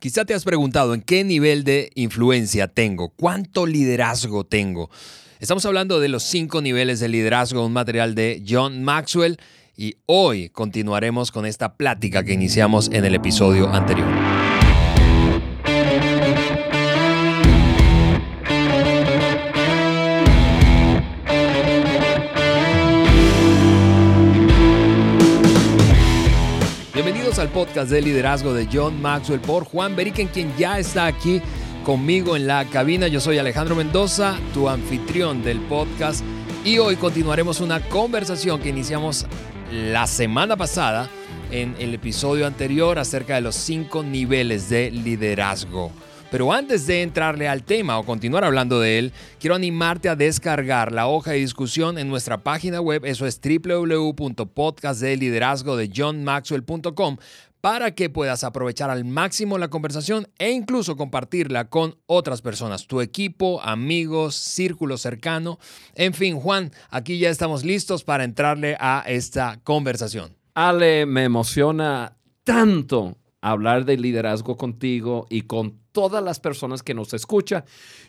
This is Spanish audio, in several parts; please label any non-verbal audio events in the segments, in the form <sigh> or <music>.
Quizá te has preguntado en qué nivel de influencia tengo, cuánto liderazgo tengo. Estamos hablando de los cinco niveles de liderazgo, un material de John Maxwell, y hoy continuaremos con esta plática que iniciamos en el episodio anterior. Podcast de liderazgo de John Maxwell por Juan Beriken, quien ya está aquí conmigo en la cabina. Yo soy Alejandro Mendoza, tu anfitrión del podcast, y hoy continuaremos una conversación que iniciamos la semana pasada en el episodio anterior acerca de los cinco niveles de liderazgo. Pero antes de entrarle al tema o continuar hablando de él, quiero animarte a descargar la hoja de discusión en nuestra página web, eso es www.podcastdeliderazgo de johnmaxwell.com para que puedas aprovechar al máximo la conversación e incluso compartirla con otras personas, tu equipo, amigos, círculo cercano. En fin, Juan, aquí ya estamos listos para entrarle a esta conversación. Ale, me emociona tanto hablar de liderazgo contigo y con todas las personas que nos escuchan.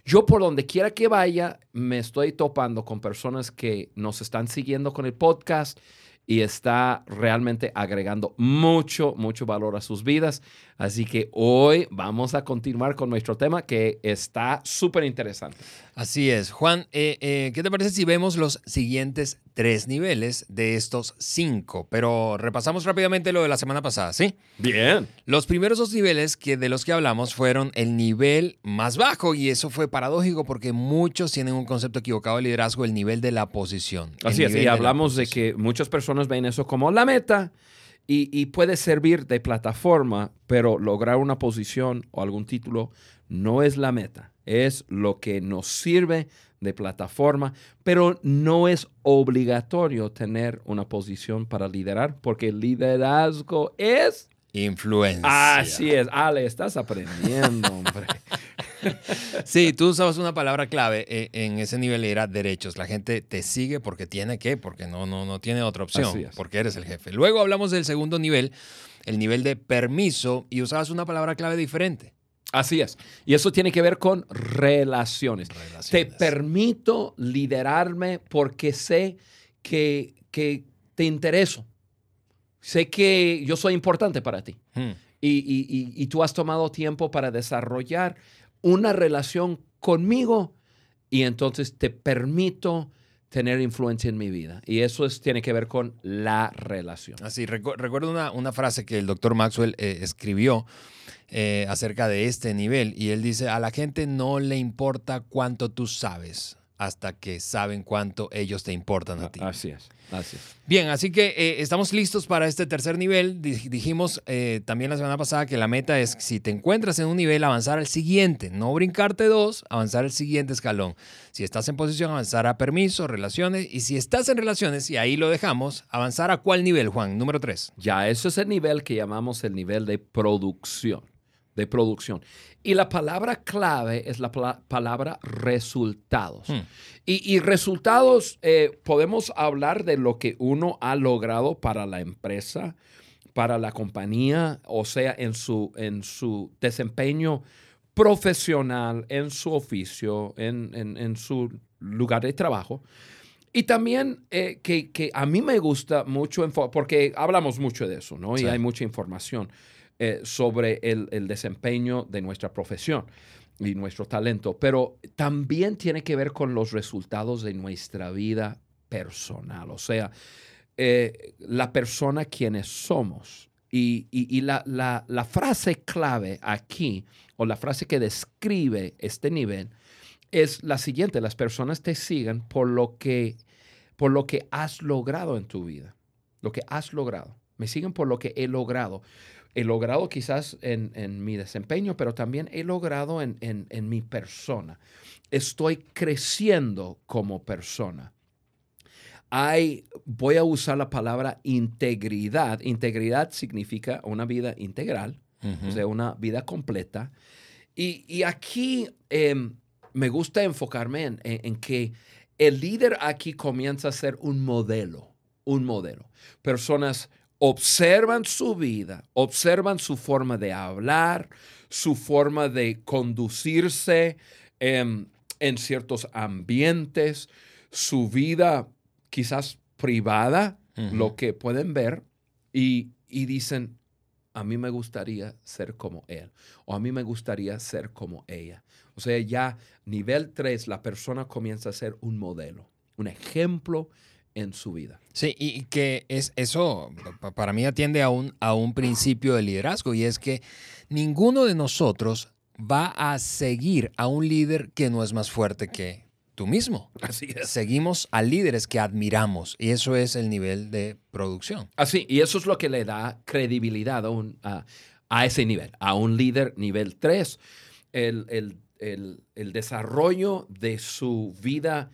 Yo por donde quiera que vaya, me estoy topando con personas que nos están siguiendo con el podcast y está realmente agregando mucho, mucho valor a sus vidas. Así que hoy vamos a continuar con nuestro tema que está súper interesante. Así es. Juan, eh, eh, ¿qué te parece si vemos los siguientes tres niveles de estos cinco? Pero repasamos rápidamente lo de la semana pasada, ¿sí? Bien. Los primeros dos niveles que, de los que hablamos fueron el nivel más bajo y eso fue paradójico porque muchos tienen un concepto equivocado de liderazgo, el nivel de la posición. Así es, y hablamos de que muchas personas ven eso como la meta y, puede servir de plataforma, pero lograr una posición o algún título no es la meta, es lo que nos sirve de plataforma, pero no es obligatorio tener una posición para liderar, porque el liderazgo es influencia. Así es, Ale, estás aprendiendo, hombre. <laughs> sí, tú usabas una palabra clave eh, en ese nivel era derechos. La gente te sigue porque tiene que, porque no, no, no tiene otra opción, porque eres el jefe. Luego hablamos del segundo nivel, el nivel de permiso, y usabas una palabra clave diferente. Así es. Y eso tiene que ver con relaciones. Te permito liderarme porque sé que, que te intereso. Sé que yo soy importante para ti. Hmm. Y, y, tú has tomado tiempo para desarrollar una relación conmigo y entonces te permito tener influencia en mi vida. Y eso es, tiene que ver con la relación. Así, recuerdo una, una, frase que el doctor Maxwell eh, escribió eh, acerca de este nivel y él dice, a la gente no le importa cuánto tú sabes, hasta que saben cuánto ellos te importan a ti. Así es, así Bien, así que eh, estamos listos para este tercer nivel. Dijimos eh, también la semana pasada que la meta es, si te encuentras en un nivel, avanzar al siguiente, no brincarte dos, avanzar al siguiente escalón. Si estás en posición, avanzar a permiso, relaciones, y si estás en relaciones, y ahí lo dejamos, avanzar a cuál nivel, Juan, número tres. Ya, eso es el nivel que llamamos el nivel de producción de producción. Y la palabra clave es la palabra resultados. Hmm. Y, resultados, eh, podemos hablar de lo que uno ha logrado para la empresa, para la compañía, o sea, en su, en su desempeño profesional, en su oficio, en, su lugar de trabajo. Y también eh, que, a mí me gusta mucho, porque hablamos mucho de eso, ¿no? Y hay mucha información. Eh, sobre el, desempeño de nuestra profesión y nuestro talento, pero también tiene que ver con los resultados de nuestra vida personal, o sea, eh, la persona quienes somos. Y, la, frase clave aquí, o la frase que describe este nivel, es la siguiente, las personas te siguen por lo que, por lo que has logrado en tu vida, lo que has logrado. Me siguen por lo que he logrado he logrado quizás en, mi desempeño, pero también he logrado en, mi persona. Estoy creciendo como persona. Hay, voy a usar la palabra integridad. Integridad significa una vida integral, o sea, una vida completa. Y, aquí em, me gusta enfocarme en, en que el líder aquí comienza a ser un modelo, un modelo. Personas observan su vida, observan su forma de hablar, su forma de conducirse en, ciertos ambientes, su vida quizás privada, lo que pueden ver, y, y dicen, a mí me gustaría ser como él o a mí me gustaría ser como ella. O sea, ya nivel 3, la persona comienza a ser un modelo, un ejemplo en su vida. Sí, y que es eso para mí atiende a un, a un principio de liderazgo y es que ninguno de nosotros va a seguir a un líder que no es más fuerte que tú mismo. Así es. Seguimos a líderes que admiramos y eso es el nivel de producción. Así, y eso es lo que le da credibilidad a, a, ese nivel, a un líder nivel 3. El, el, el, el desarrollo de su vida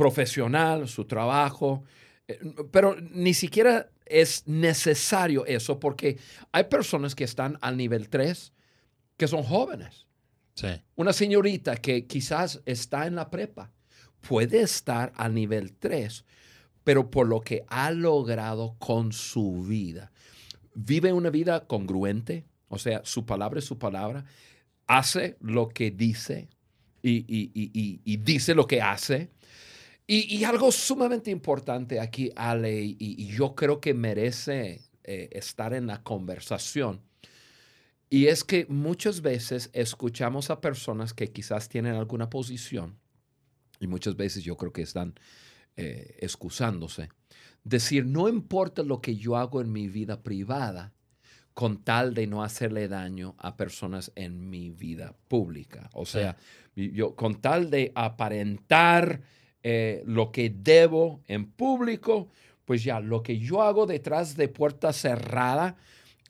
profesional, su trabajo, eh, pero ni siquiera es necesario eso porque hay personas que están al nivel 3 que son jóvenes. Sí. Una señorita que quizás está en la prepa puede estar al nivel 3, pero por lo que ha logrado con su vida. Vive una vida congruente, o sea, su palabra es su palabra, hace lo que dice y dice lo que hace y, algo sumamente importante aquí, Ale, y, yo creo que merece eh, estar en la conversación, y es que muchas veces escuchamos a personas que quizás tienen alguna posición, y muchas veces yo creo que están eh, excusándose, decir, no importa lo que yo hago en mi vida privada, con tal de no hacerle daño a personas en mi vida pública. O sea, yo con tal de aparentar eh, lo que debo en público, pues ya lo que yo hago detrás de puerta cerrada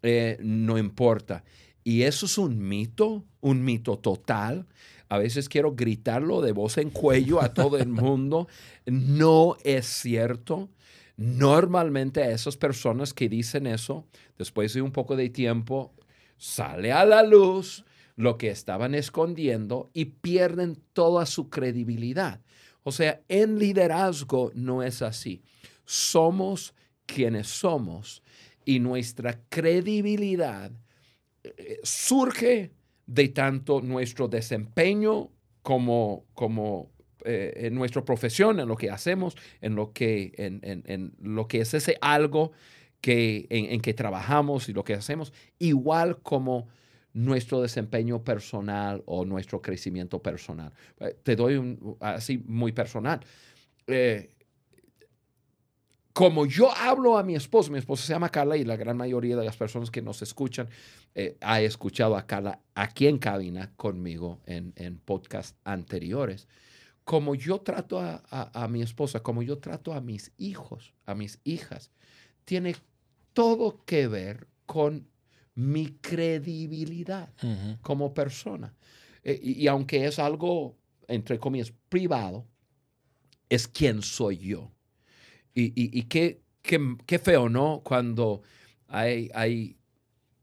eh, no importa. Y eso es un mito, un mito total. A veces quiero gritarlo de voz en cuello a todo el <laughs> mundo. No es cierto. Normalmente a esas personas que dicen eso, después de un poco de tiempo, sale a la luz lo que estaban escondiendo y pierden toda su credibilidad. O sea, en liderazgo no es así. Somos quienes somos y nuestra credibilidad eh, surge de tanto nuestro desempeño como, como eh, en nuestra profesión, en lo que hacemos, en lo que, en, lo que es ese algo que, en, que trabajamos y lo que hacemos, igual como nuestro desempeño personal o nuestro crecimiento personal. Eh, te doy un, así muy personal. Eh, como yo hablo a mi esposo, mi esposa se llama Carla y la gran mayoría de las personas que nos escuchan eh, ha escuchado a Carla aquí en cabina conmigo en, en podcasts anteriores. Como yo trato a, a mi esposa, como yo trato a mis hijos, a mis hijas, tiene todo que ver con mi credibilidad como persona. Eh, y, aunque es algo, entre comillas, privado, es quien soy yo. Y, qué, qué, feo, ¿no? Cuando hay, hay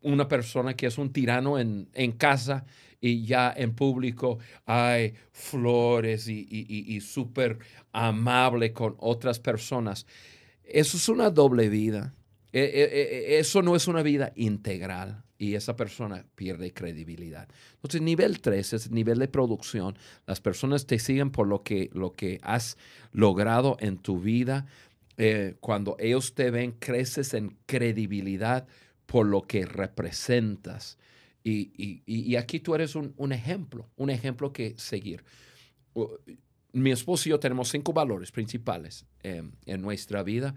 una persona que es un tirano en, en casa y ya en público hay flores y, y súper amable con otras personas. Eso es una doble vida. E, e, e, eso no es una vida integral y esa persona pierde credibilidad. Entonces, nivel 3 es nivel de producción. Las personas te siguen por lo que, lo que has logrado en tu vida. Eh, cuando ellos te ven, creces en credibilidad por lo que representas. Y, aquí tú eres un, ejemplo, un ejemplo que seguir. Mi esposo y yo tenemos cinco valores principales eh, en nuestra vida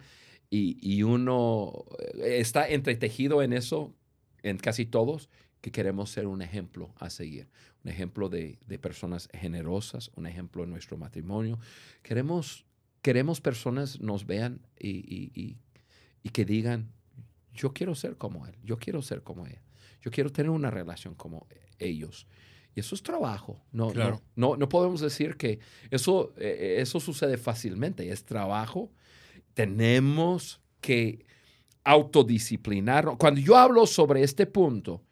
y, uno eh, está entretejido en eso, en casi todos, que queremos ser un ejemplo a seguir, un ejemplo de, personas generosas, un ejemplo en nuestro matrimonio. Queremos, queremos personas nos vean y, que digan, yo quiero ser como él, yo quiero ser como ella, yo quiero tener una relación como ellos. Y eso es trabajo. No, no, no, podemos decir que eso, eh, eso sucede fácilmente. Es trabajo tenemos que autodisciplinarnos. Cuando yo hablo sobre este punto,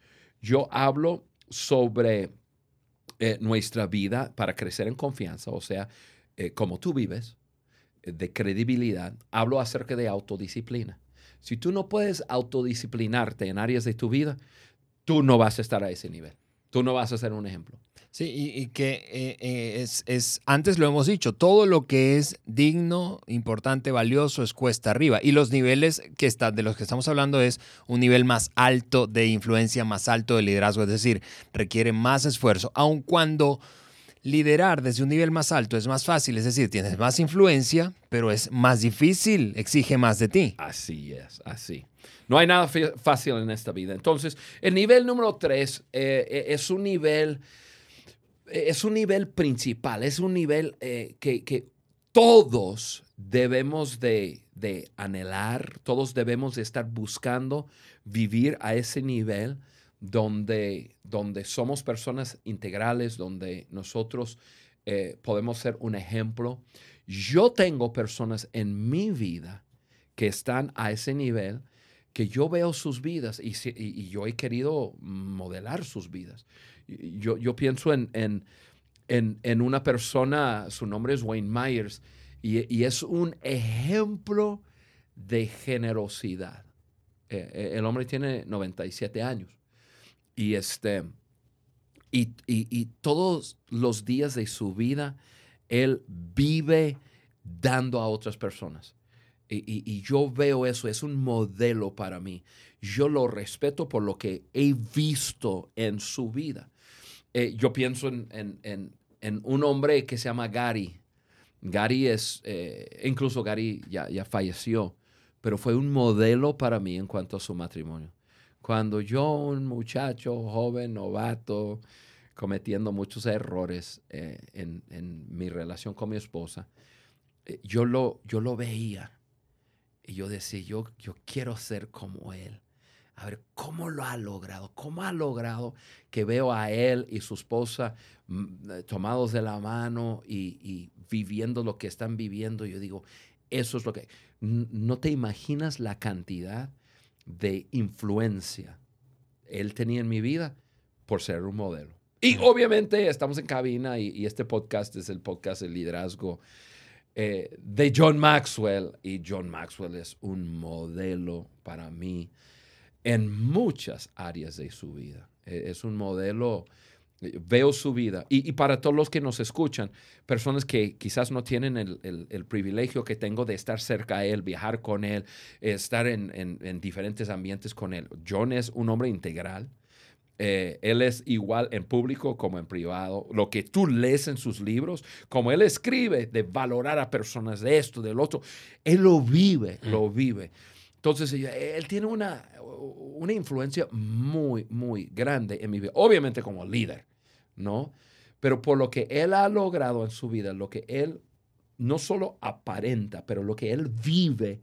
yo hablo sobre eh, nuestra vida para crecer en confianza, o sea, eh, como tú vives, eh, de credibilidad. Hablo acerca de autodisciplina. Si tú no puedes autodisciplinarte en áreas de tu vida, tú no vas a estar a ese nivel. Tú no vas a ser un ejemplo. Sí, y, que eh, eh, es, antes lo hemos dicho, todo lo que es digno, importante, valioso es cuesta arriba. Y los niveles que está, de los que estamos hablando es un nivel más alto de influencia, más alto de liderazgo, es decir, requiere más esfuerzo, aun cuando liderar desde un nivel más alto es más fácil, es decir, tienes más influencia, pero es más difícil, exige más de ti. Así es, así. No hay nada fácil en esta vida. Entonces, el nivel número tres eh, es un nivel es un nivel principal, es un nivel eh, que, todos debemos de, anhelar, todos debemos de estar buscando vivir a ese nivel donde, donde somos personas integrales, donde nosotros eh, podemos ser un ejemplo. Yo tengo personas en mi vida que están a ese nivel que yo veo sus vidas y, y yo he querido modelar sus vidas yo, pienso en, en, una persona, su nombre es Wayne Myers, y, es un ejemplo de generosidad. Eh, eh, el hombre tiene 97 años y, este, y, todos los días de su vida, él vive dando a otras personas. y, yo veo eso, es un modelo para mí. Yo lo respeto por lo que he visto en su vida. Eh, yo pienso en, un hombre que se llama Gary. Gary es, eh, incluso Gary ya, falleció, pero fue un modelo para mí en cuanto a su matrimonio. Cuando yo, un muchacho joven, novato, cometiendo muchos errores eh, en, mi relación con mi esposa, yo, lo, yo lo veía y yo decía, yo, yo quiero ser como él a ver cómo lo ha logrado, cómo ha logrado que veo a él y su esposa mm, eh, tomados de la mano y, viviendo lo que están viviendo. Yo digo, eso es lo que... No te imaginas la cantidad de influencia él tenía en mi vida por ser un modelo. Y obviamente estamos en cabina y, este podcast es el podcast de liderazgo eh, de John Maxwell. Y John Maxwell es un modelo para mí en muchas áreas de su vida. E, es un modelo, eh, veo su vida. Y, para todos los que nos escuchan, personas que quizás no tienen el, privilegio que tengo de estar cerca de él, viajar con él, estar en, diferentes ambientes con él. John es un hombre integral. Eh, él es igual en público como en privado. Lo que tú lees en sus libros, como él escribe de valorar a personas de esto, del otro, él lo vive, mm. lo vive. Entonces, él tiene una, una influencia muy, muy grande en mi vida. Obviamente como líder, ¿no? Pero por lo que él ha logrado en su vida, lo que él no solo aparenta, pero lo que él vive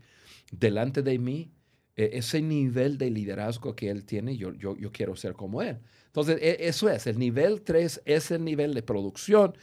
delante de mí, e, ese nivel de liderazgo que él tiene, yo, yo, yo quiero ser como él. Entonces, e, eso es, el nivel 3 es el nivel de producción.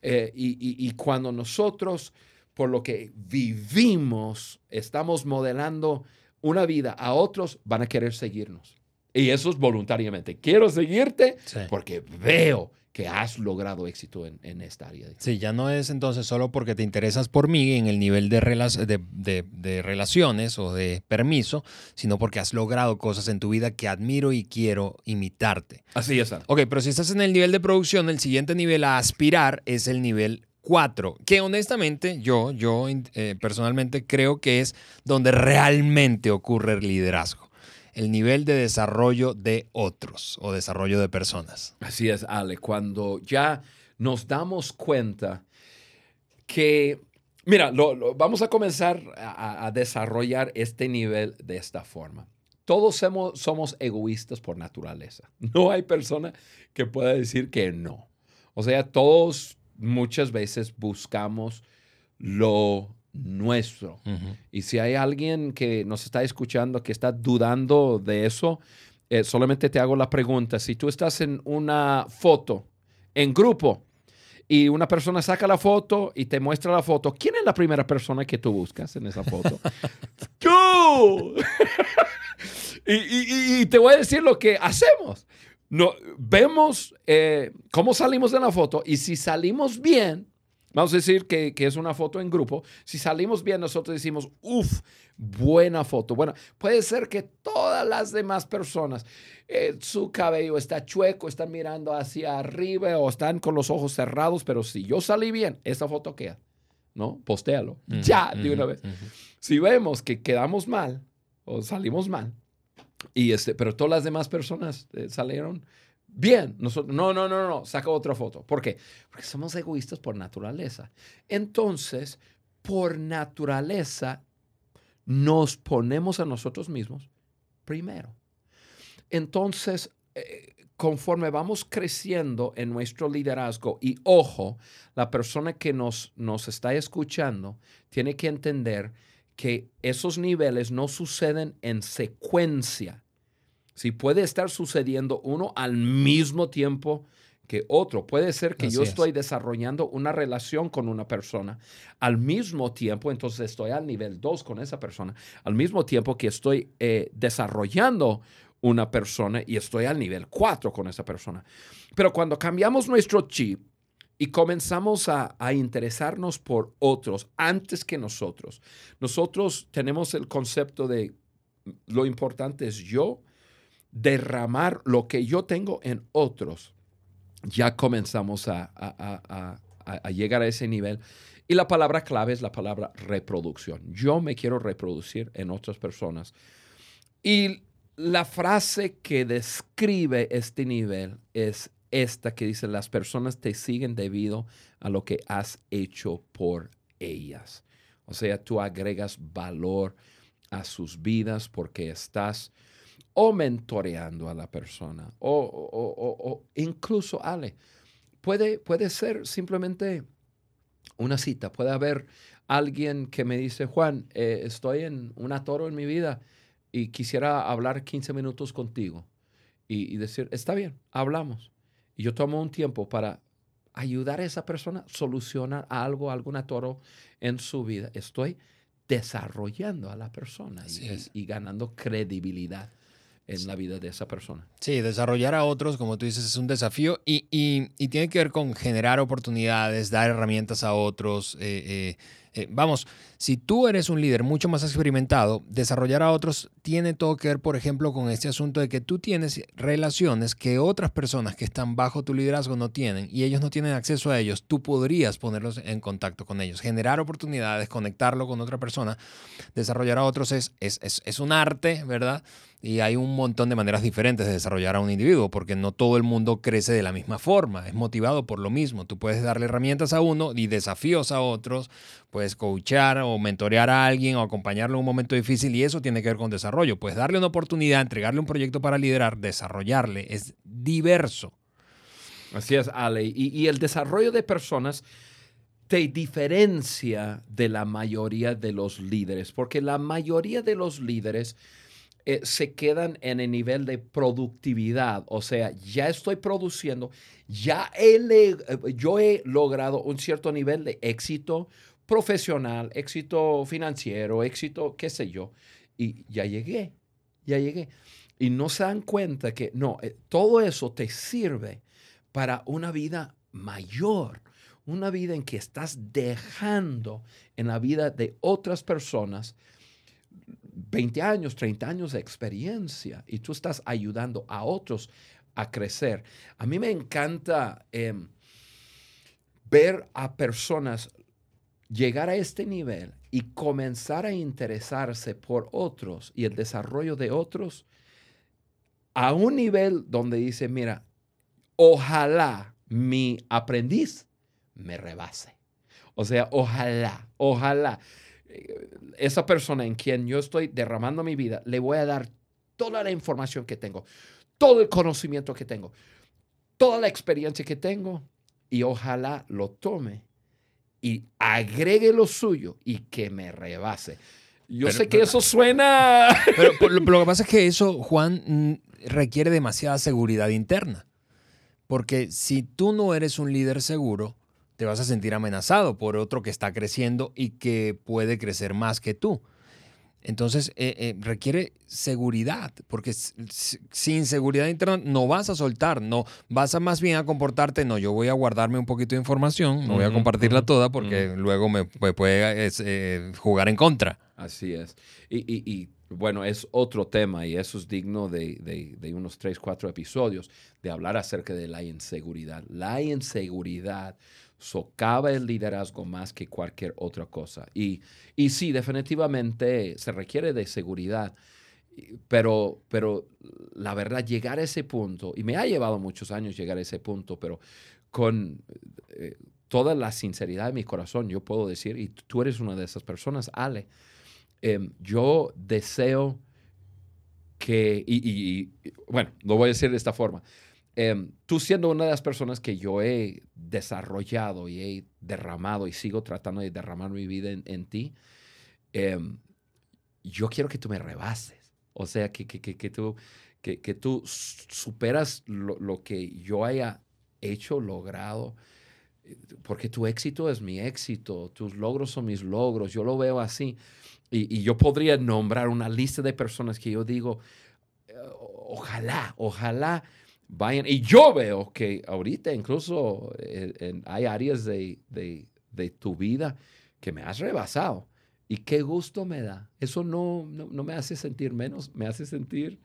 Eh, y, y cuando nosotros, por lo que vivimos, estamos modelando una vida a otros, van a querer seguirnos. Y eso es voluntariamente. Quiero seguirte porque veo que has logrado éxito en, esta área. Sí, ya no es entonces solo porque te interesas por mí en el nivel de, de, relaciones o de permiso, sino porque has logrado cosas en tu vida que admiro y quiero imitarte. Así es. Ok, pero si estás en el nivel de producción, el siguiente nivel a aspirar es el nivel Cuatro, que honestamente yo, yo eh, personalmente creo que es donde realmente ocurre el liderazgo, el nivel de desarrollo de otros o desarrollo de personas. Así es, Ale, cuando ya nos damos cuenta que, mira, vamos a comenzar a, desarrollar este nivel de esta forma. Todos somos egoístas por naturaleza. <laughs> No hay persona que pueda decir que no. O sea, todos muchas veces buscamos lo nuestro. Y si hay alguien que nos está escuchando que está dudando de eso, eh, solamente te hago la pregunta, si tú estás en una foto en grupo y una persona saca la foto y te muestra la foto, ¿quién es la primera persona que tú buscas en esa foto? <laughs> ¡Tú! <laughs> y, te voy a decir lo que hacemos no, vemos eh, cómo salimos de la foto y si salimos bien, Vamos a decir que, es una foto en grupo. Si salimos bien, nosotros decimos, uff, buena foto. Bueno, puede ser que todas las demás personas, eh, su cabello está chueco, están mirando hacia arriba o están con los ojos cerrados, pero si yo salí bien, esa foto queda, ¿no? Postéalo, ya, de una vez. Si vemos que quedamos mal o salimos mal, y este, pero todas las demás personas eh, salieron Bien, nosotros, no, no, no, no, saca otra foto. ¿Por qué? Porque somos egoístas por naturaleza. Entonces, por naturaleza, nos ponemos a nosotros mismos primero. Entonces, eh, conforme vamos creciendo en nuestro liderazgo, y ojo, la persona que nos, nos está escuchando tiene que entender que esos niveles no suceden en secuencia si puede estar sucediendo uno al mismo tiempo que otro. Puede ser que yo estoy desarrollando una relación con una persona al mismo tiempo, entonces estoy al nivel 2 con esa persona, al mismo tiempo que estoy eh, desarrollando una persona y estoy al nivel 4 con esa persona. Pero cuando cambiamos nuestro chip y comenzamos a, interesarnos por otros antes que nosotros, nosotros tenemos el concepto de lo importante es yo derramar lo que yo tengo en otros, ya comenzamos a, llegar a ese nivel. Y la palabra clave es la palabra reproducción. Yo me quiero reproducir en otras personas. Y la frase que describe este nivel es esta que dice, las personas te siguen debido a lo que has hecho por ellas. O sea, tú agregas valor a sus vidas porque estás o mentoreando a la persona, o, incluso, Ale, puede, puede ser simplemente una cita, puede haber alguien que me dice, Juan, eh, estoy en un atoro en mi vida y quisiera hablar 15 minutos contigo y, decir, está bien, hablamos. Y yo tomo un tiempo para ayudar a esa persona a solucionar algo, algún atoro en su vida. Estoy desarrollando a la persona y, ganando credibilidad en la vida de esa persona. Sí, desarrollar a otros, como tú dices, es un desafío y, y, tiene que ver con generar oportunidades, dar herramientas a otros. Eh, eh, eh, vamos, si tú eres un líder mucho más experimentado, desarrollar a otros tiene todo que ver, por ejemplo, con este asunto de que tú tienes relaciones que otras personas que están bajo tu liderazgo no tienen y ellos no tienen acceso a ellos. Tú podrías ponerlos en contacto con ellos, generar oportunidades, conectarlo con otra persona. Desarrollar a otros es, es, es, un arte, ¿verdad? Y hay un montón de maneras diferentes de desarrollar a un individuo, porque no todo el mundo crece de la misma forma, es motivado por lo mismo. Tú puedes darle herramientas a uno y desafíos a otros, coachar o mentorear a alguien o acompañarlo en un momento difícil y eso tiene que ver con desarrollo. Puedes darle una oportunidad, entregarle un proyecto para liderar, desarrollarle, es diverso. Así es, Ale. Y, y el desarrollo de personas te diferencia de la mayoría de los líderes, porque la mayoría de los líderes eh, se quedan en el nivel de productividad. O sea, ya estoy produciendo, ya he, eh, yo he logrado un cierto nivel de éxito profesional, éxito financiero, éxito, qué sé yo. Y ya llegué, ya llegué. Y no se dan cuenta que no, eh, todo eso te sirve para una vida mayor, una vida en que estás dejando en la vida de otras personas 20 años, 30 años de experiencia y tú estás ayudando a otros a crecer. A mí me encanta em, ver a personas llegar a este nivel y comenzar a interesarse por otros y el desarrollo de otros a un nivel donde dice, mira, ojalá mi aprendiz me rebase. O sea, ojalá, ojalá esa persona en quien yo estoy derramando mi vida, le voy a dar toda la información que tengo, todo el conocimiento que tengo, toda la experiencia que tengo y ojalá lo tome y agregue lo suyo y que me rebase. Yo sé que eso suena... <laughs> Pero, lo, lo que pasa es que eso, Juan, mm, requiere demasiada seguridad interna. Porque si tú no eres un líder seguro, te vas a sentir amenazado por otro que está creciendo y que puede crecer más que tú. Entonces eh, eh, requiere seguridad, porque sin seguridad interna no vas a soltar, no vas a más bien a comportarte, no, yo voy a guardarme un poquito de información, no voy a compartirla toda porque luego me, puede eh, jugar en contra. Así es. Y, bueno, es otro tema y eso es digno de, de, unos tres, cuatro episodios, de hablar acerca de la inseguridad. La inseguridad socava el liderazgo más que cualquier otra cosa. Y, y sí, definitivamente se requiere de seguridad, pero, pero la verdad, llegar a ese punto, y me ha llevado muchos años llegar a ese punto, pero con eh, toda la sinceridad de mi corazón, yo puedo decir, y tú eres una de esas personas, Ale, em, yo deseo que, y, bueno, lo voy a decir de esta forma, Em, tú siendo una de las personas que yo he desarrollado y he derramado y sigo tratando de derramar mi vida en, ti, em, yo quiero que tú me rebases. O sea, que, que, que, tú, que, tú superas lo, que yo haya hecho, logrado, porque tu éxito es mi éxito, tus logros son mis logros, yo lo veo así. Y, y yo podría nombrar una lista de personas que yo digo, eh, ojalá, ojalá vayan. Y yo veo que ahorita incluso eh, hay áreas de, tu vida que me has rebasado. Y qué gusto me da. Eso no, no, me hace sentir menos, me hace sentir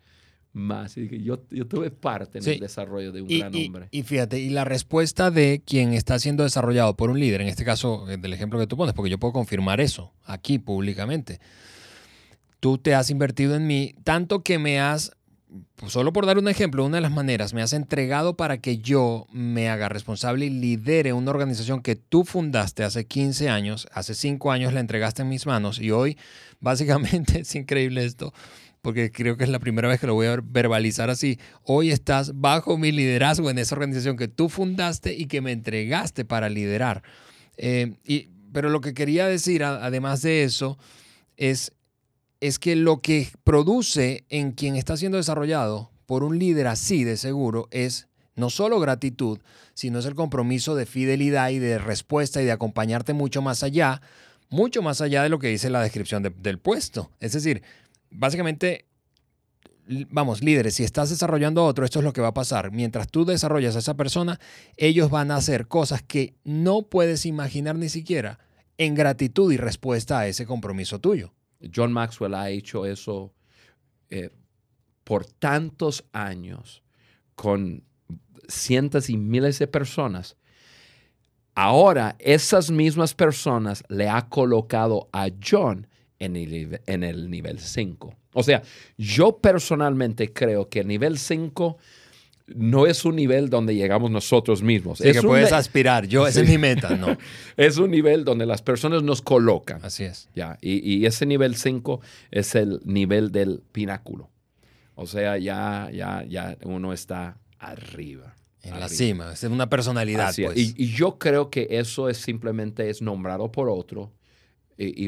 más. Y yo, yo tuve parte en el desarrollo de un gran hombre. Y, fíjate, y la respuesta de quien está siendo desarrollado por un líder, en este caso eh, del ejemplo que tú pones, porque yo puedo confirmar eso aquí públicamente. Tú te has invertido en mí, tanto que me has solo por dar un ejemplo, una de las maneras, me has entregado para que yo me haga responsable y lidere una organización que tú fundaste hace 15 años, hace 5 años la entregaste en mis manos y hoy <laughs> básicamente es increíble esto, porque creo que es la primera vez que lo voy a verbalizar así. Hoy estás bajo mi liderazgo en esa organización que tú fundaste y que me entregaste para liderar. Eh, y, pero lo que quería decir, además de eso, es es que lo que produce en quien está siendo desarrollado por un líder así de seguro es no solo gratitud, sino es el compromiso de fidelidad y de respuesta y de acompañarte mucho más allá, mucho más allá de lo que dice la descripción del puesto. Es decir, básicamente, vamos, líderes, si estás desarrollando a otro, esto es lo que va a pasar. Mientras tú desarrollas a esa persona, ellos van a hacer cosas que no puedes imaginar ni siquiera en gratitud y respuesta a ese compromiso tuyo. John Maxwell ha hecho eso eh, por tantos años con cientos y miles de personas. Ahora esas mismas personas le ha colocado a John en el, en el nivel 5. O sea, yo personalmente creo que el nivel 5 no es un nivel donde llegamos nosotros mismos. es que puedes aspirar. Yo, esa es mi meta, no. <laughs> es un nivel donde las personas nos colocan. Así es. Ya, y, ese nivel 5 es el nivel del pináculo. O sea, ya, ya, ya uno está arriba. En la cima, es una personalidad. Pues. Y, yo creo que eso es simplemente es nombrado por otro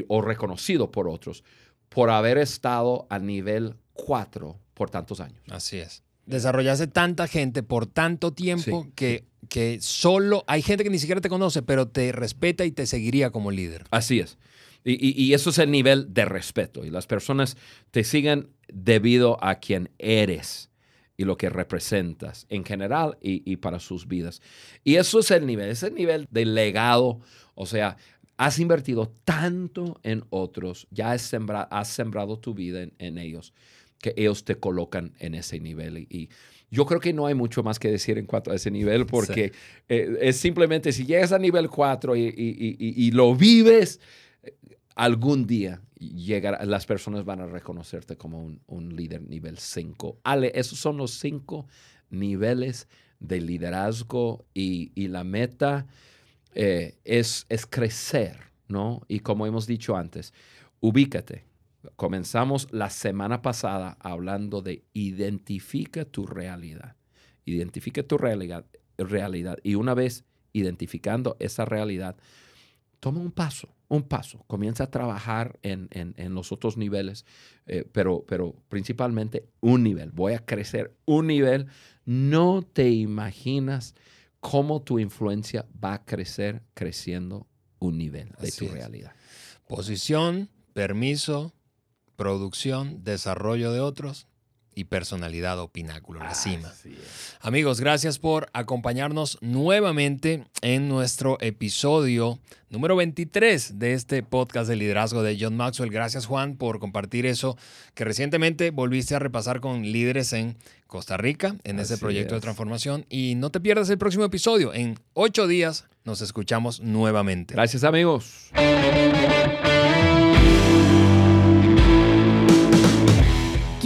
o reconocido por otros por haber estado a nivel 4 por tantos años. Así es desarrollaste tanta gente por tanto tiempo que, que solo hay gente que ni siquiera te conoce, pero te respeta y te seguiría como líder. Así es. Y, eso es el nivel de respeto. Y las personas te siguen debido a quien eres y lo que representas en general y, para sus vidas. Y eso es el nivel, es el nivel de legado. O sea, has invertido tanto en otros, ya has, has sembrado tu vida en ellos que ellos te colocan en ese nivel. Y, yo creo que no hay mucho más que decir en cuanto a ese nivel, <laughs> porque eh, es simplemente si llegas a nivel 4 y, lo vives, algún día llegar, las personas van a reconocerte como un, líder nivel 5. Ale, esos son los cinco niveles de liderazgo y, la meta eh, es, es crecer, ¿no? Y como hemos dicho antes, ubícate Comenzamos la semana pasada hablando de identifica tu realidad. Identifica tu realidad, realidad. Y una vez identificando esa realidad, toma un paso, un paso. Comienza a trabajar en, los otros niveles, eh, pero, pero principalmente un nivel. Voy a crecer un nivel. No te imaginas cómo tu influencia va a crecer creciendo un nivel de tu realidad. Posición, permiso, producción, desarrollo de otros y personalidad o pináculo, la cima. Amigos, gracias por acompañarnos nuevamente en nuestro episodio número 23 de este podcast de liderazgo de John Maxwell. Gracias Juan por compartir eso que recientemente volviste a repasar con líderes en Costa Rica en ese proyecto de transformación. Y no te pierdas el próximo episodio. En ocho días nos escuchamos nuevamente. Gracias amigos.